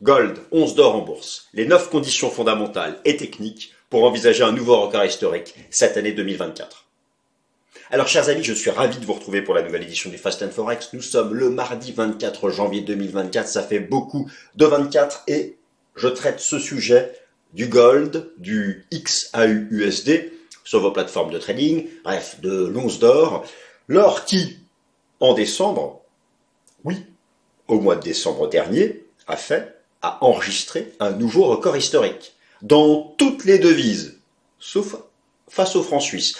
Gold, 11 d'or en bourse. Les 9 conditions fondamentales et techniques pour envisager un nouveau record historique cette année 2024. Alors, chers amis, je suis ravi de vous retrouver pour la nouvelle édition du Fast and Forex. Nous sommes le mardi 24 janvier 2024. Ça fait beaucoup de 24 et je traite ce sujet du gold, du XAUUSD sur vos plateformes de trading, bref, de l'once d'or. L'or qui, en décembre, oui, au mois de décembre dernier, a fait, a enregistré un nouveau record historique dans toutes les devises, sauf face au franc suisse.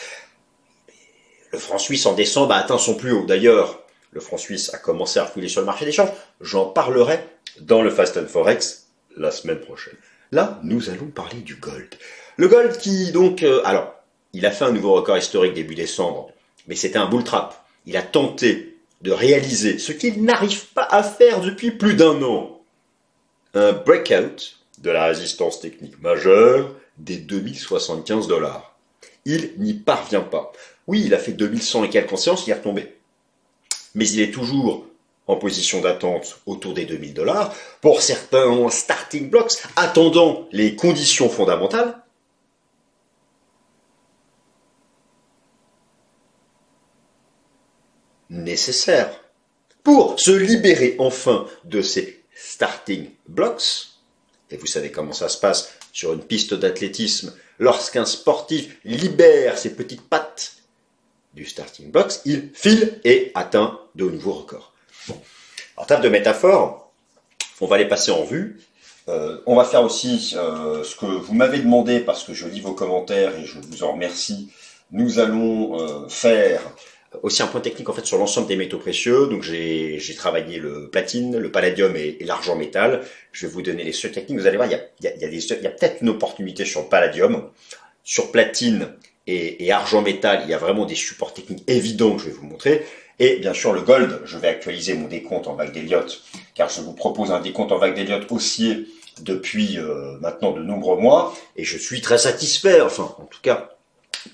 Le franc suisse en décembre a atteint son plus haut. D'ailleurs, le franc suisse a commencé à refouler sur le marché des changes. J'en parlerai dans le Fast and Forex la semaine prochaine. Là, nous allons parler du gold. Le gold qui donc, euh, alors, il a fait un nouveau record historique début décembre, mais c'était un bull trap. Il a tenté de réaliser ce qu'il n'arrive pas à faire depuis plus d'un an. Un breakout de la résistance technique majeure des 2075 dollars. Il n'y parvient pas. Oui, il a fait 2100 et quelques consciences, il est retombé. Mais il est toujours en position d'attente autour des 2000 dollars pour certains starting blocks attendant les conditions fondamentales. nécessaires pour se libérer enfin de ces starting blocks. Et vous savez comment ça se passe sur une piste d'athlétisme. Lorsqu'un sportif libère ses petites pattes du starting box, il file et atteint de nouveaux records. En termes de métaphore, on va les passer en vue. Euh, on va faire aussi euh, ce que vous m'avez demandé parce que je lis vos commentaires et je vous en remercie. Nous allons euh, faire aussi un point technique en fait sur l'ensemble des métaux précieux. Donc j'ai travaillé le platine, le palladium et, l'argent métal. Je vais vous donner les seuils techniques. Vous allez voir, il y a, il y a, il y a peut-être une opportunité sur le palladium. Sur platine et, et, argent métal, il y a vraiment des supports techniques évidents que je vais vous montrer. Et bien sûr le gold, je vais actualiser mon décompte en vague d'Elliott, car je vous propose un décompte en vague d'Elliott haussier depuis euh, maintenant de nombreux mois, et je suis très satisfait, enfin en tout cas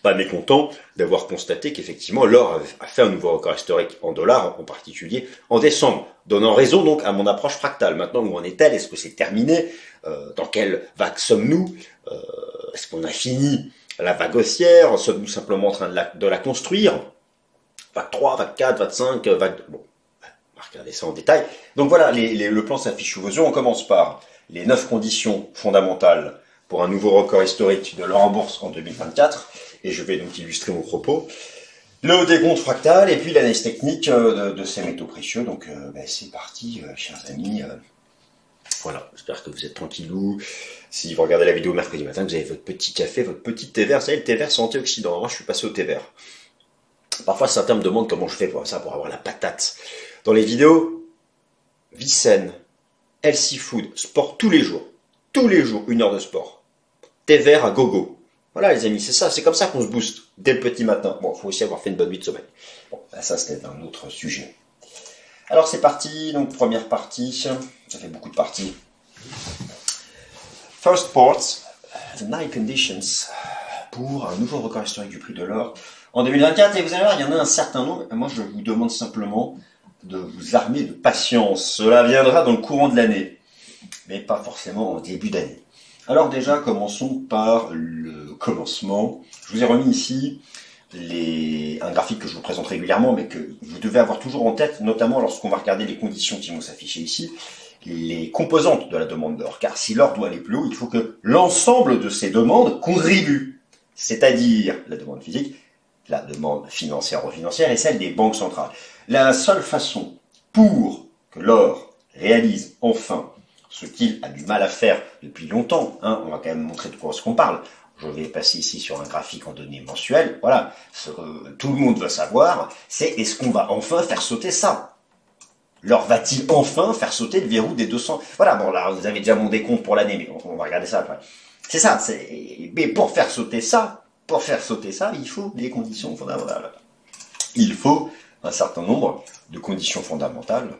pas mécontent d'avoir constaté qu'effectivement l'or a fait un nouveau record historique en dollars, en particulier en décembre, donnant raison donc à mon approche fractale. Maintenant, où en est-elle? Est-ce que c'est terminé? Euh, Dans quelle vague sommes-nous? Euh, Est-ce qu'on a fini la vague haussière? Sommes-nous simplement en train de la, construire? Vague 3, vague 4, vague 5, vague... Bon, on va regarder ça en détail. Donc voilà, le plan s'affiche sous vos yeux. On commence par les neuf conditions fondamentales pour un nouveau record historique de l'or en bourse en 2024 et je vais donc illustrer mon propos. Le décompte fractal et puis l'analyse technique euh, de, ces métaux précieux. Donc euh, ben, c'est parti, euh, chers amis. Voilà, j'espère que vous êtes tranquillou. Si vous regardez la vidéo mercredi matin, vous avez votre petit café, votre petit thé vert. Vous savez, le thé vert, c'est antioxydant. Moi, je suis passé au thé vert. Parfois, certains me demandent comment je fais pour ça, pour avoir la patate. Dans les vidéos, vie saine, healthy food, sport tous les jours. Tous les jours, une heure de sport. Thé vert à gogo. Voilà les amis, c'est ça, c'est comme ça qu'on se booste dès le petit matin. Bon, il faut aussi avoir fait une bonne nuit de sommeil. Bon, ben, ça c'était un autre sujet. Alors c'est parti, donc première partie, ça fait beaucoup de parties. First ports, the night conditions pour un nouveau record historique du prix de l'or en 2024. Et vous allez voir, il y en a un certain nombre. moi, je vous demande simplement de vous armer de patience. Cela viendra dans le courant de l'année, mais pas forcément au début d'année. Alors déjà, commençons par le commencement. Je vous ai remis ici un graphique que je vous présente régulièrement, mais que vous devez avoir toujours en tête, notamment lorsqu'on va regarder les conditions qui vont s'afficher ici, les composantes de la demande d'or. Car si l'or doit aller plus haut, il faut que l'ensemble de ces demandes contribuent. C'est-à-dire la demande physique, la demande financière ou financière et celle des banques centrales. La seule façon pour que l'or réalise enfin ce qu'il a du mal à faire depuis longtemps. Hein. On va quand même montrer de quoi ce qu'on parle. Je vais passer ici sur un graphique en données mensuelles. Voilà, ce que tout le monde veut savoir, c'est est-ce qu'on va enfin faire sauter ça? Leur va-t-il enfin faire sauter le verrou des 200 Voilà, bon là, vous avez déjà mon décompte pour l'année, mais on, va regarder ça après. C'est ça, c'est... mais pour faire sauter ça, pour faire sauter ça, il faut des conditions fondamentales. Il faut un certain nombre de conditions fondamentales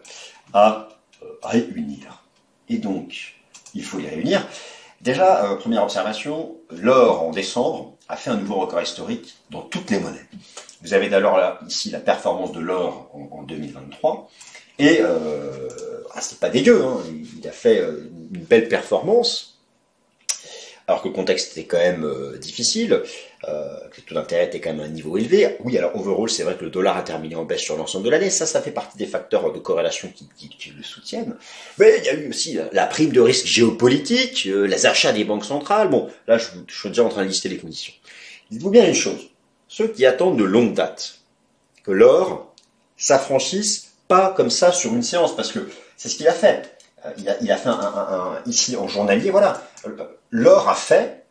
à euh, réunir. Et donc, il faut les réunir. Déjà, euh, première observation, l'or en décembre a fait un nouveau record historique dans toutes les monnaies. Vous avez d'ailleurs là, ici la performance de l'or en, 2023. Et euh, ah, c'est pas dégueu, hein. il a fait euh, une belle performance, alors que le contexte était quand même euh, difficile, euh, que le taux d'intérêt était quand même à un niveau élevé. Oui, alors overall, c'est vrai que le dollar a terminé en baisse sur l'ensemble de l'année. Ça, ça fait partie des facteurs de corrélation qui, qui, le soutiennent. Mais il y a eu aussi la prime de risque géopolitique, euh, les achats des banques centrales. Bon, là, je, je suis déjà en train de lister les conditions. Dites-vous bien une chose. Ceux qui attendent de longue date que l'or s'affranchisse pas comme ça sur une séance, parce que c'est ce qu'il a fait. Euh, il a, fait un, un, ici en journalier, voilà. L'or a fait,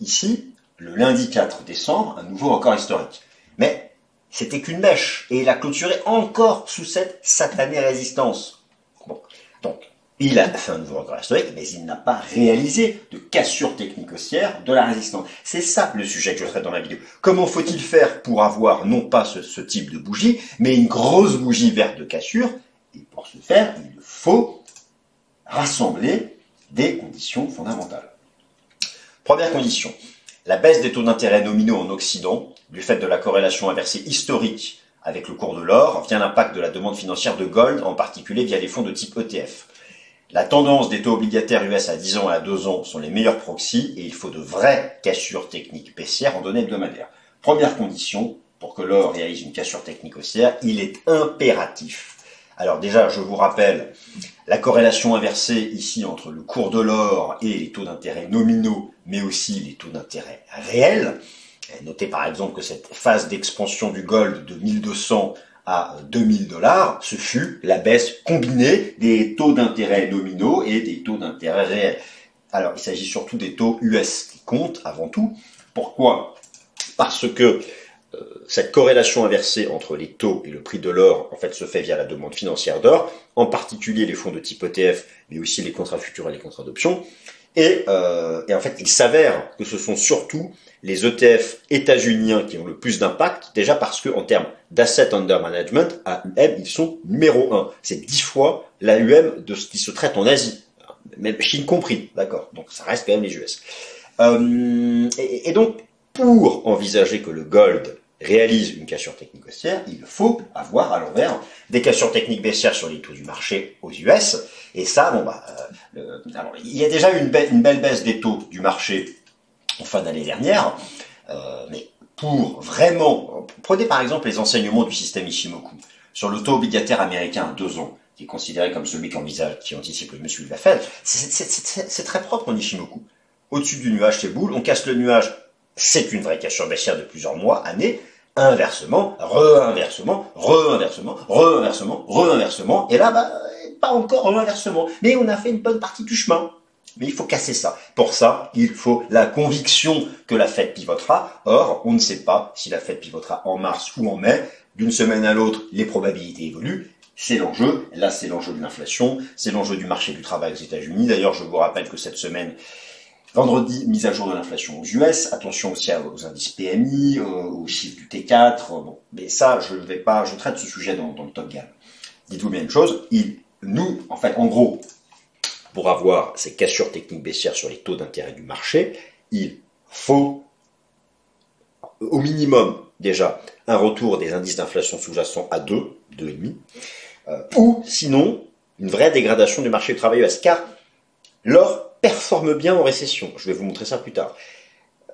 ici, le lundi 4 décembre, un nouveau record historique. Mais c'était qu'une mèche, et il a clôturé encore sous cette satanée résistance. Bon. Donc, il a fait un nouveau record historique, mais il n'a pas réalisé de cassure technique haussière de la résistance. C'est ça le sujet que je traite dans la vidéo. Comment faut-il faire pour avoir non pas ce, type de bougie, mais une grosse bougie verte de cassure? Et pour ce faire, il faut rassembler des conditions fondamentales. Première condition, la baisse des taux d'intérêt nominaux en Occident, du fait de la corrélation inversée historique avec le cours de l'or, via l'impact de la demande financière de gold, en particulier via les fonds de type ETF. La tendance des taux obligataires US à 10 ans et à 2 ans sont les meilleurs proxys et il faut de vraies cassures techniques baissières en données hebdomadaires. Première condition, pour que l'or réalise une cassure technique haussière, il est impératif alors déjà, je vous rappelle la corrélation inversée ici entre le cours de l'or et les taux d'intérêt nominaux, mais aussi les taux d'intérêt réels. Notez par exemple que cette phase d'expansion du gold de 1200 à 2000 dollars, ce fut la baisse combinée des taux d'intérêt nominaux et des taux d'intérêt réels. Alors, il s'agit surtout des taux US qui comptent avant tout. Pourquoi? Parce que cette corrélation inversée entre les taux et le prix de l'or, en fait, se fait via la demande financière d'or, en particulier les fonds de type ETF, mais aussi les contrats futurs et les contrats d'options. Et, euh, et, en fait, il s'avère que ce sont surtout les ETF états-uniens qui ont le plus d'impact, déjà parce que en termes d'asset under management, AUM, ils sont numéro un. C'est dix fois l'AUM de ce qui se traite en Asie, même Chine compris, d'accord. Donc ça reste quand même les US. Euh, et donc, pour envisager que le gold réalise une cassure technique baissière, il faut avoir à l'envers des cassures techniques baissières sur les taux du marché aux US. Et ça, bon bah, euh, il y a déjà eu une, belle baisse des taux du marché en fin d'année dernière, euh, mais pour vraiment, prenez par exemple les enseignements du système Ishimoku sur le taux obligataire américain à deux ans, qui est considéré comme celui qui envisage, qui anticipe le monsieur de la c'est très propre en Ishimoku. Au-dessus du nuage, c'est boule, on casse le nuage, c'est une vraie cassure baissière de plusieurs mois, années, inversement, re-inversement, re-inversement, re-inversement, re-inversement, et là, bah, pas encore re-inversement, mais on a fait une bonne partie du chemin. Mais il faut casser ça. Pour ça, il faut la conviction que la fête pivotera. Or, on ne sait pas si la fête pivotera en mars ou en mai. D'une semaine à l'autre, les probabilités évoluent. C'est l'enjeu. Là, c'est l'enjeu de l'inflation. C'est l'enjeu du marché du travail aux États-Unis. D'ailleurs, je vous rappelle que cette semaine, Vendredi, mise à jour de l'inflation aux US. Attention aussi aux indices PMI, aux chiffres du T4. Bon, mais ça, je ne vais pas, je traite ce sujet dans, le top gamme. Dites-vous bien une chose, nous, en fait, en gros, pour avoir ces cassures techniques baissières sur les taux d'intérêt du marché, il faut au minimum déjà un retour des indices d'inflation sous-jacents à 2, 2,5, euh, ou sinon une vraie dégradation du marché du travail US, car l'or performe bien en récession. Je vais vous montrer ça plus tard.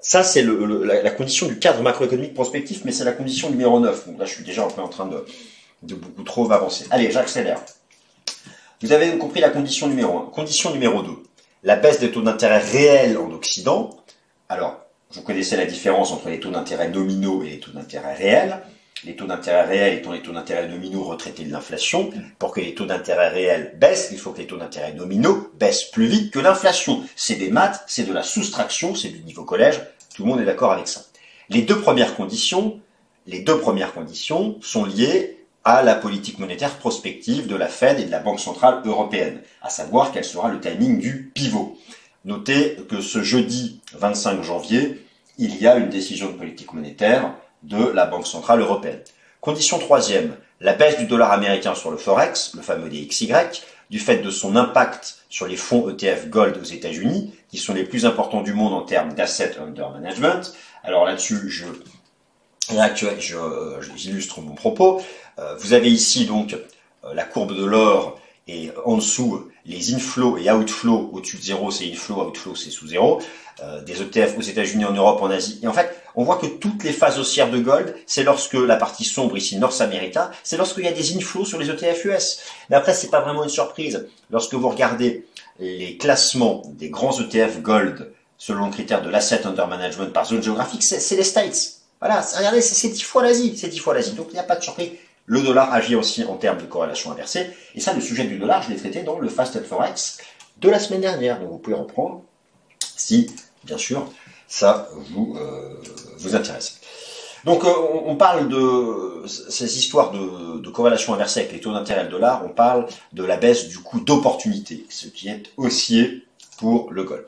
Ça, c'est la, condition du cadre macroéconomique prospectif, mais c'est la condition numéro 9. Donc là, je suis déjà en train de, de beaucoup trop avancer. Allez, j'accélère. Vous avez compris la condition numéro 1. Condition numéro 2. La baisse des taux d'intérêt réels en Occident. Alors, vous connaissez la différence entre les taux d'intérêt nominaux et les taux d'intérêt réels les taux d'intérêt réels étant les taux d'intérêt nominaux retraités de l'inflation, pour que les taux d'intérêt réels baissent, il faut que les taux d'intérêt nominaux baissent plus vite que l'inflation. C'est des maths, c'est de la soustraction, c'est du niveau collège, tout le monde est d'accord avec ça. Les deux premières conditions, les deux premières conditions sont liées à la politique monétaire prospective de la Fed et de la Banque centrale européenne, à savoir quel sera le timing du pivot. Notez que ce jeudi 25 janvier, il y a une décision de politique monétaire de la Banque Centrale Européenne. Condition troisième, la baisse du dollar américain sur le Forex, le fameux DXY, du fait de son impact sur les fonds ETF Gold aux États-Unis, qui sont les plus importants du monde en termes d'asset under management. Alors là-dessus, je, j'illustre mon propos. Euh, vous avez ici donc euh, la courbe de l'or et en dessous les inflows et outflows au-dessus de zéro, c'est inflow, outflow, c'est sous zéro. Euh, des ETF aux États-Unis, en Europe, en Asie. Et en fait, on voit que toutes les phases haussières de gold, c'est lorsque la partie sombre ici, North America, c'est lorsqu'il y a des inflows sur les ETF US. Mais après, c'est pas vraiment une surprise. Lorsque vous regardez les classements des grands ETF gold selon le critère de l'asset under management par zone géographique, c'est les States. Voilà, regardez, c'est dix fois l'Asie, c'est dix fois l'Asie. Donc il n'y a pas de surprise. Le dollar agit aussi en termes de corrélation inversée. Et ça, le sujet du dollar, je l'ai traité dans le Fast and Forex de la semaine dernière. Donc vous pouvez reprendre si, bien sûr, ça vous, euh, vous intéresse. Donc euh, on parle de ces histoires de, corrélation inversée avec les taux d'intérêt le dollar, on parle de la baisse du coût d'opportunité, ce qui est haussier pour le gold.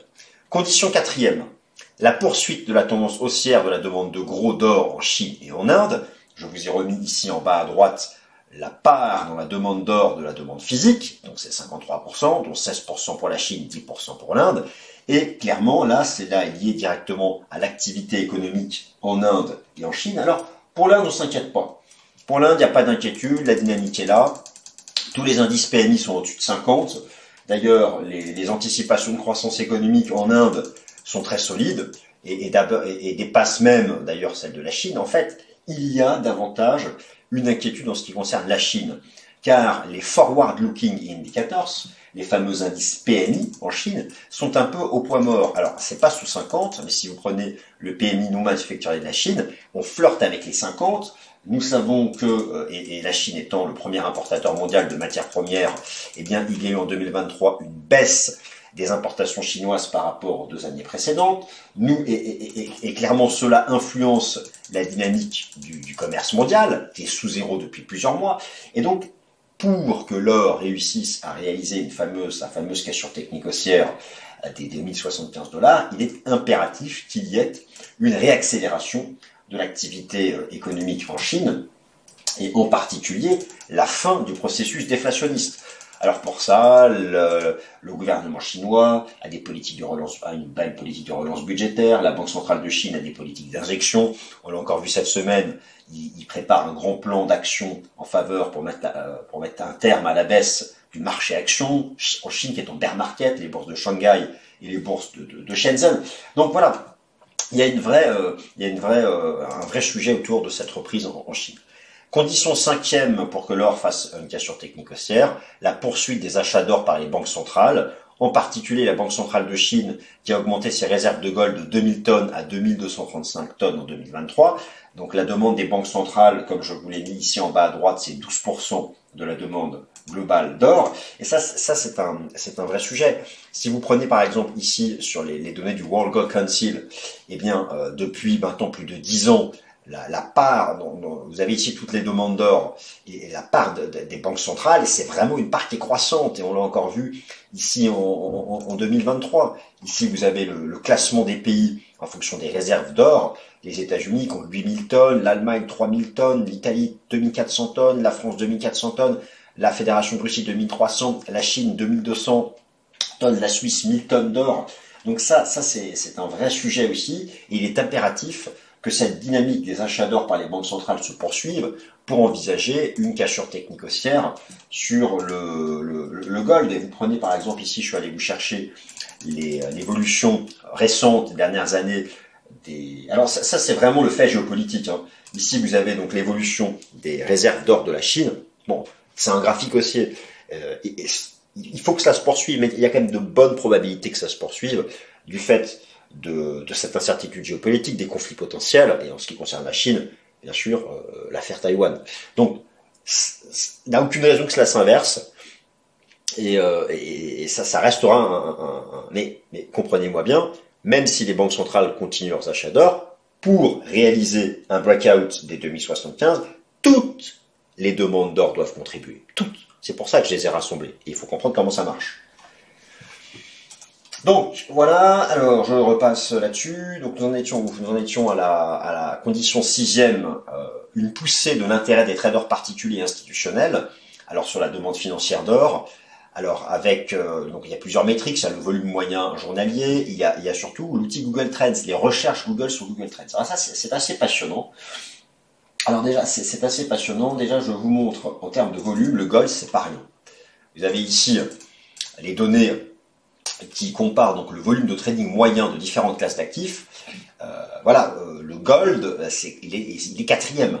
Condition quatrième, la poursuite de la tendance haussière de la demande de gros d'or en Chine et en Inde. Je vous ai remis ici en bas à droite la part dans la demande d'or de la demande physique, donc c'est 53%, dont 16% pour la Chine, 10% pour l'Inde. Et clairement, là, c'est là lié directement à l'activité économique en Inde et en Chine. Alors, pour l'Inde, on s'inquiète pas. Pour l'Inde, il n'y a pas d'inquiétude, la dynamique est là. Tous les indices PMI sont au-dessus de 50. D'ailleurs, les, anticipations de croissance économique en Inde sont très solides et dépassent même d'ailleurs celles de la Chine. En fait, il y a davantage une inquiétude en ce qui concerne la Chine, car les forward-looking indicators, les fameux indices PMI en Chine, sont un peu au point mort. Alors, c'est pas sous 50, mais si vous prenez le PMI non manufacturier de la Chine, on flirte avec les 50. Nous savons que, euh, et, la Chine étant le premier importateur mondial de matières premières, eh bien, il y a eu en 2023 une baisse des importations chinoises par rapport aux deux années précédentes. Nous, et, clairement, cela influence la dynamique du, du, commerce mondial, qui est sous zéro depuis plusieurs mois. Et donc, pour que l'or réussisse à réaliser une fameuse, sa fameuse cassure technique haussière des, des 1075 dollars, il est impératif qu'il y ait une réaccélération de l'activité euh, économique en Chine, et en particulier la fin du processus déflationniste. Alors pour ça, le, gouvernement chinois a des politiques de relance, a une belle politique de relance budgétaire. La Banque centrale de Chine a des politiques d'injection. On l'a encore vu cette semaine. Il, prépare un grand plan d'action en faveur pour mettre, euh, pour mettre un terme à la baisse du marché action en Chine qui est en bear market, les bourses de Shanghai et les bourses de, Shenzhen. Donc voilà, il y a une vraie, euh, il y a une vraie, euh, un vrai sujet autour de cette reprise en Chine. Condition cinquième pour que l'or fasse une cassure technique haussière, la poursuite des achats d'or par les banques centrales, en particulier la Banque centrale de Chine qui a augmenté ses réserves de gold de 2000 tonnes à 2235 tonnes en 2023. Donc la demande des banques centrales, comme je vous l'ai mis ici en bas à droite, c'est 12% de la demande globale d'or. Et ça, ça c'est un, c'est un vrai sujet. Si vous prenez par exemple ici sur les, données du World Gold Council, eh bien euh, depuis maintenant plus de 10 ans, la, part, vous avez ici toutes les demandes d'or, et, la part des banques centrales, c'est vraiment une part qui est croissante, et on l'a encore vu ici en, 2023. Ici, vous avez le, classement des pays en fonction des réserves d'or. Les États-Unis ont 8000 tonnes, l'Allemagne 3000 tonnes, l'Italie 2400 tonnes, la France 2400 tonnes, la Fédération de Russie 2300, la Chine 2200 tonnes, la Suisse 1000 tonnes d'or. Donc ça, ça c'est un vrai sujet aussi. il est impératif que cette dynamique des achats d'or par les banques centrales se poursuive pour envisager une cassure technique haussière sur le, le, gold. Et vous prenez par exemple ici, je suis allé vous chercher l'évolution récente des dernières années des... Alors ça, c'est vraiment le fait géopolitique. Hein. Ici, vous avez donc l'évolution des réserves d'or de la Chine. Bon, c'est un graphique haussier. Euh, il faut que cela se poursuive, mais il y a quand même de bonnes probabilités que ça se poursuive du fait de, cette incertitude géopolitique, des conflits potentiels, et en ce qui concerne la Chine, bien sûr, euh, l'affaire Taïwan. Donc, il n'y a aucune raison que cela s'inverse, et, euh, ça, ça restera un... mais, mais comprenez-moi bien, même si les banques centrales continuent leurs achats d'or, pour réaliser un breakout des 2075, toutes les demandes d'or doivent contribuer. Toutes. C'est pour ça que je les ai rassemblées. Et il faut comprendre comment ça marche. Donc voilà, alors je repasse là-dessus. Donc nous en étions, nous en étions à la, à la condition sixième, euh, une poussée de l'intérêt des traders particuliers et institutionnels. Alors sur la demande financière d'or, alors avec euh, donc il y a plusieurs métriques, il y a le volume moyen journalier, il y a, il y a surtout l'outil Google Trends, les recherches Google sur Google Trends. Alors ça c'est assez passionnant. Alors déjà c'est assez passionnant. Déjà je vous montre en termes de volume, le gold c'est rien. Vous avez ici les données qui comparent donc le volume de trading moyen de différentes classes d'actifs. Euh, voilà, euh, le gold, c'est, il, est, il est quatrième.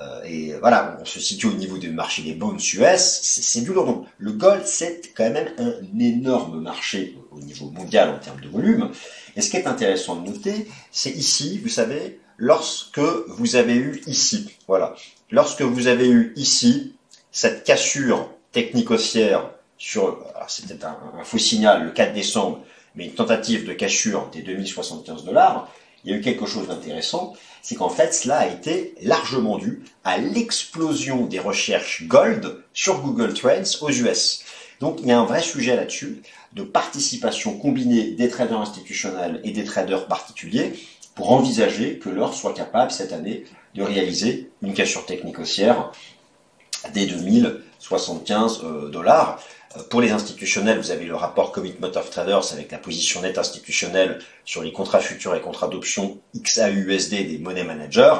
Euh, et voilà, on se situe au niveau du marché des bonds US, c'est du lourd. Donc, le gold, c'est quand même un énorme marché au niveau mondial en termes de volume. Et ce qui est intéressant de noter, c'est ici, vous savez, lorsque vous avez eu ici, voilà, lorsque vous avez eu ici cette cassure technique haussière sur, c'était un, faux signal le 4 décembre, mais une tentative de cassure des 2075 dollars, il y a eu quelque chose d'intéressant, c'est qu'en fait cela a été largement dû à l'explosion des recherches gold sur Google Trends aux US. Donc il y a un vrai sujet là-dessus de participation combinée des traders institutionnels et des traders particuliers pour envisager que l'or soit capable cette année de réaliser une cassure technique haussière des 2075 euh, dollars. Euh, pour les institutionnels, vous avez le rapport Commitment of Traders avec la position nette institutionnelle sur les contrats futurs et contrats d'options XAUSD des money managers.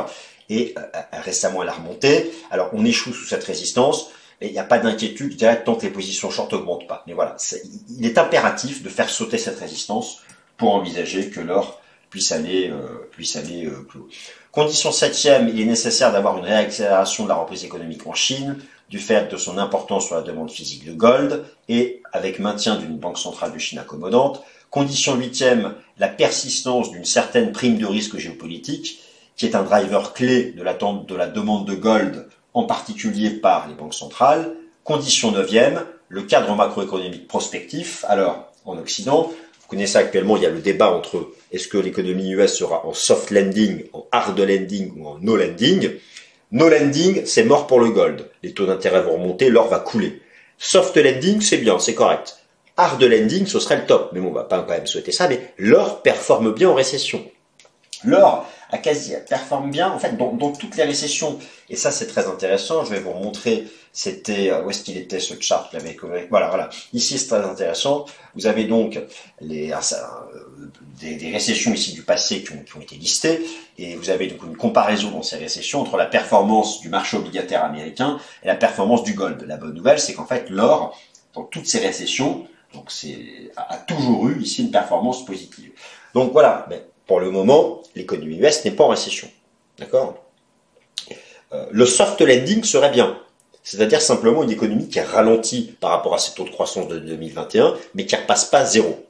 Et euh, récemment, elle a remonté. Alors, on échoue sous cette résistance. Et il n'y a pas d'inquiétude, je dirais, tant que les positions short augmentent pas. Mais voilà, il est impératif de faire sauter cette résistance pour envisager que l'or puisse aller, euh, euh, plus. Condition septième, il est nécessaire d'avoir une réaccélération de la reprise économique en Chine, du fait de son importance sur la demande physique de gold, et avec maintien d'une banque centrale de Chine accommodante. Condition huitième, la persistance d'une certaine prime de risque géopolitique, qui est un driver clé de l'attente de la demande de gold, en particulier par les banques centrales. Condition neuvième, le cadre macroéconomique prospectif. Alors, en Occident, vous connaissez actuellement, il y a le débat entre est-ce que l'économie US sera en soft landing, en hard landing ou en no landing. No landing, c'est mort pour le gold. Les taux d'intérêt vont remonter, l'or va couler. Soft landing, c'est bien, c'est correct. Hard landing, ce serait le top. Mais bon, on va pas quand même souhaiter ça, mais l'or performe bien en récession. L'or a quasi performe bien en fait dans, dans toutes les récessions et ça c'est très intéressant je vais vous montrer c'était euh, où est-ce qu'il était ce chart avec voilà voilà. Ici c'est très intéressant. Vous avez donc les euh, des, récessions ici du passé qui ont, qui ont, été listées. Et vous avez donc une comparaison dans ces récessions entre la performance du marché obligataire américain et la performance du gold. La bonne nouvelle c'est qu'en fait l'or dans toutes ces récessions donc c'est a, toujours eu ici une performance positive. Donc voilà. Ben, pour le moment, l'économie US n'est pas en récession. D'accord? Euh, Le soft landing serait bien. C'est-à-dire simplement une économie qui ralentit par rapport à ses taux de croissance de 2021, mais qui repasse pas à zéro.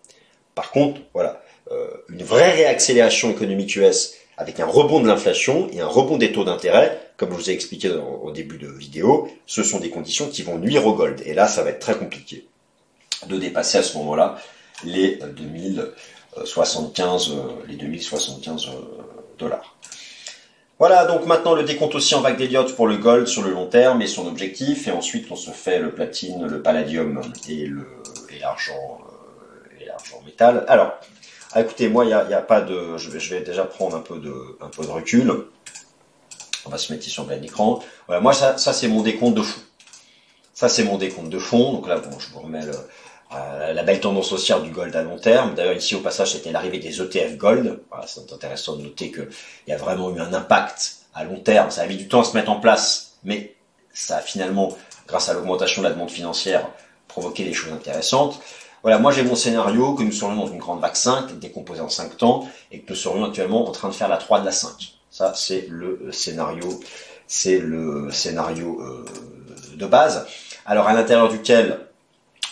Par contre, voilà, euh, une vraie réaccélération économique US avec un rebond de l'inflation et un rebond des taux d'intérêt, comme je vous ai expliqué au début de vidéo, ce sont des conditions qui vont nuire au gold. Et là, ça va être très compliqué de dépasser à ce moment-là les 2000, 75, euh, les 2075 euh, dollars. Voilà, donc maintenant le décompte aussi en vague d'Elliott pour le gold sur le long terme et son objectif, et ensuite on se fait le platine, le palladium et euh, l'argent métal. Alors, ah, écoutez, moi il n'y a, a, pas de, je vais, je vais, déjà prendre un peu de un peu de recul. On va se mettre ici en plein écran. Voilà, moi ça, ça c'est mon décompte de fond. Ça c'est mon décompte de fond. Donc là, bon, je vous remets le, euh, la belle tendance haussière du gold à long terme. D'ailleurs, ici au passage, c'était l'arrivée des ETF gold. Voilà, c'est intéressant de noter qu'il y a vraiment eu un impact à long terme. Ça a mis du temps à se mettre en place, mais ça a finalement, grâce à l'augmentation de la demande financière, provoqué des choses intéressantes. Voilà, moi j'ai mon scénario que nous serions dans une grande vague 5, décomposée en 5 temps, et que nous serions actuellement en train de faire la 3 de la 5. Ça, c'est le scénario, c'est le scénario euh, de base. Alors à l'intérieur duquel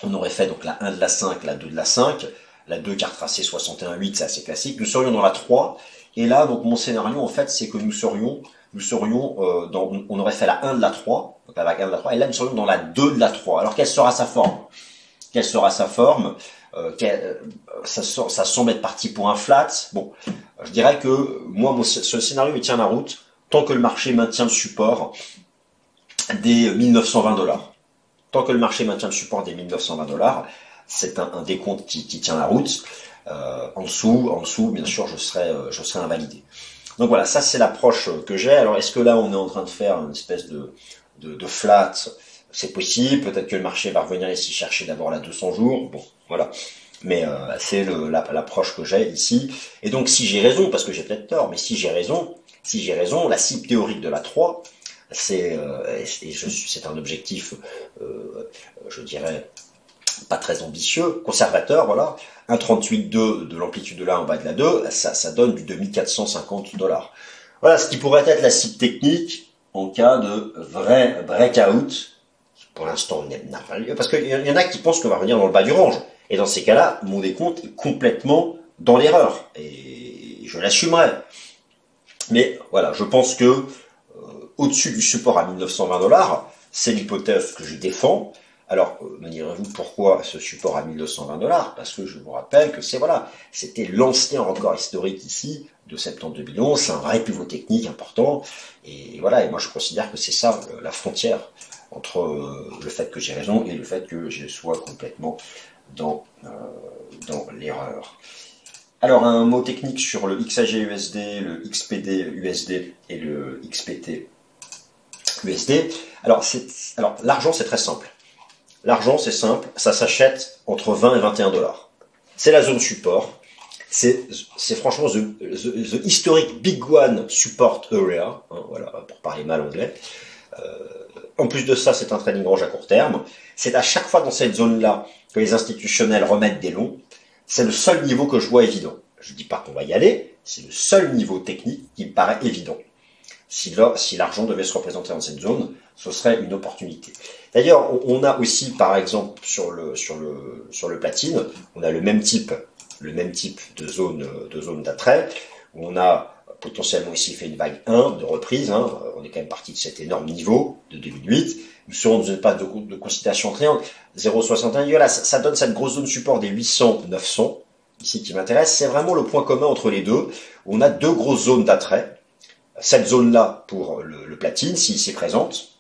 on aurait fait donc la 1 de la 5, la 2 de la 5, la 2 carte tracée 61-8, c'est assez classique. Nous serions dans la 3, et là, donc mon scénario, en fait, c'est que nous serions, nous serions euh, dans, on aurait fait la 1 de la 3, donc la vague 1 de la 3, et là, nous serions dans la 2 de la 3. Alors, quelle sera sa forme? Quelle sera sa forme? Euh, euh ça, ça semble être parti pour un flat. Bon, je dirais que moi, mon, ce scénario, il tient la route tant que le marché maintient le support des 1920 dollars tant que le marché maintient le support des 1920 dollars, c'est un, décompte qui, tient la route. Euh, en dessous, en dessous, bien sûr, je serai, euh, je serai invalidé. Donc voilà, ça c'est l'approche que j'ai. Alors est-ce que là on est en train de faire une espèce de, de, de flat? C'est possible. Peut-être que le marché va revenir ici chercher d'abord la 200 jours. Bon, voilà. Mais euh, c'est l'approche que j'ai ici. Et donc si j'ai raison, parce que j'ai peut-être tort, mais si j'ai raison, si j'ai raison, la cible théorique de la 3, c'est c'est un objectif, je dirais, pas très ambitieux, conservateur, voilà. Un 38,2 de l'amplitude de la en bas de la 2, ça, ça donne du 2450 dollars. Voilà ce qui pourrait être la cible technique en cas de vrai breakout. Pour l'instant, n'a pas lieu, parce qu'il y en a qui pensent qu'on va revenir dans le bas du range. Et dans ces cas-là, mon décompte est complètement dans l'erreur. Et je l'assumerai. Mais voilà, je pense que euh, au-dessus du support à 1920 dollars, c'est l'hypothèse que je défends. Alors, euh, me direz-vous pourquoi ce support à 1220 dollars? Parce que je vous rappelle que c'est voilà, c'était l'ancien record historique ici de septembre 2011, c'est un vrai pivot technique important. Et voilà, et moi je considère que c'est ça la frontière entre euh, le fait que j'ai raison et le fait que je sois complètement dans, euh, dans l'erreur. Alors un mot technique sur le XAG USD, le XPD USD et le XPT USD. Alors, l'argent c'est très simple. L'argent, c'est simple, ça s'achète entre 20 et 21 dollars. C'est la zone support. C'est, franchement the, historic big one support area, hein, voilà, pour parler mal anglais. Euh, en plus de ça, c'est un trading range à court terme. C'est à chaque fois dans cette zone-là que les institutionnels remettent des longs. C'est le seul niveau que je vois évident. Je dis pas qu'on va y aller, c'est le seul niveau technique qui me paraît évident. Si l'argent devait se représenter dans cette zone, ce serait une opportunité. D'ailleurs, on a aussi, par exemple, sur le, sur le, sur le platine, on a le même type, le même type de zone, de zone d'attrait. On a potentiellement ici fait une vague 1 de reprise. Hein. On est quand même parti de cet énorme niveau de 2008. Nous serons dans une phase de, de considération triangle 0,61. Voilà, ça, ça donne cette grosse zone support des 800-900 ici qui m'intéresse. C'est vraiment le point commun entre les deux. On a deux grosses zones d'attrait. Cette zone-là pour le, platine, s'il s'y présente,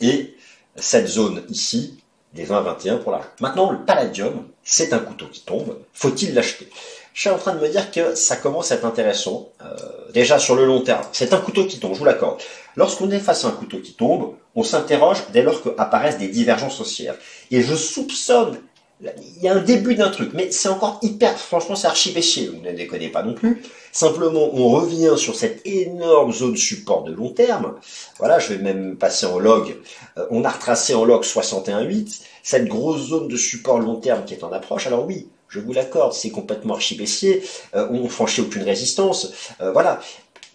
et cette zone ici, des 20-21 pour l'argent. Maintenant, le palladium, c'est un couteau qui tombe. Faut-il l'acheter? Je suis en train de me dire que ça commence à être intéressant. Euh, déjà sur le long terme, c'est un couteau qui tombe, je vous l'accorde. Lorsqu'on est face à un couteau qui tombe, on s'interroge dès lors qu'apparaissent des divergences haussières. Et je soupçonne il y a un début d'un truc, mais c'est encore hyper, franchement, c'est archi baissier, vous ne déconnez pas non plus. Simplement, on revient sur cette énorme zone support de long terme. Voilà, je vais même passer en log. Euh, on a retracé en log 61.8, cette grosse zone de support long terme qui est en approche. Alors oui, je vous l'accorde, c'est complètement archi baissier. Euh, on franchit aucune résistance. Euh, voilà.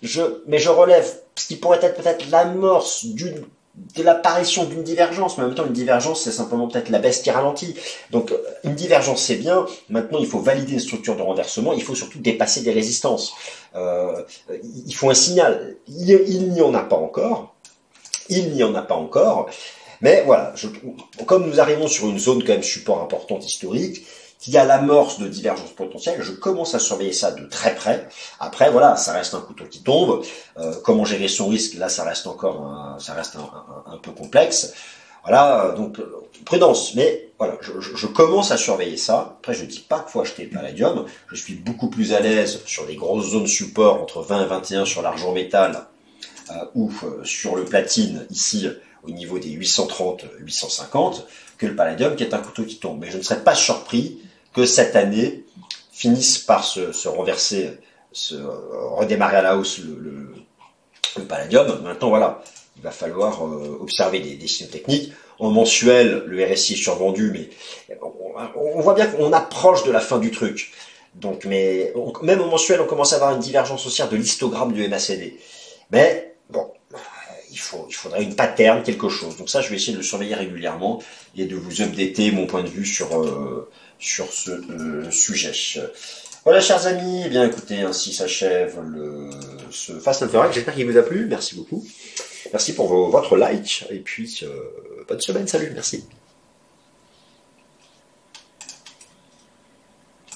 Je, mais je relève ce qui pourrait être peut-être l'amorce d'une de l'apparition d'une divergence, mais en même temps une divergence c'est simplement peut-être la baisse qui ralentit. Donc euh, une divergence c'est bien, maintenant il faut valider une structure de renversement, il faut surtout dépasser des résistances. Euh, il faut un signal, il, n'y en a pas encore, il n'y en a pas encore, mais voilà, je, comme nous arrivons sur une zone quand même support importante historique, qu'il y a l'amorce de divergence potentielle, je commence à surveiller ça de très près. Après, voilà, ça reste un couteau qui tombe. Euh, comment gérer son risque? Là, ça reste encore, un, ça reste un, peu complexe. Voilà, donc prudence. Mais voilà, je, commence à surveiller ça. Après, je dis pas qu'il faut acheter le palladium. Je suis beaucoup plus à l'aise sur des grosses zones support entre 20 et 21 sur l'argent métal euh, ou euh, sur le platine ici au niveau des 830-850 que le palladium qui est un couteau qui tombe. Mais je ne serais pas surpris que cette année finisse par se, renverser, se redémarrer à la hausse le, palladium. Maintenant, voilà, il va falloir euh, observer des, signaux techniques. En mensuel, le RSI est survendu, mais on, voit bien qu'on approche de la fin du truc. Donc, mais même au mensuel, on commence à avoir une divergence haussière de l'histogramme du MACD. Mais bon, il faudrait une pattern, quelque chose. Donc ça, je vais essayer de le surveiller régulièrement et de vous updater mon point de vue sur, euh, sur ce euh, sujet. Voilà, chers amis, eh bien écoutez, ainsi s'achève le, ce Fast and J'espère qu'il vous a plu. Merci beaucoup. Merci pour votre like. Et puis, euh, bonne semaine. Salut. Merci.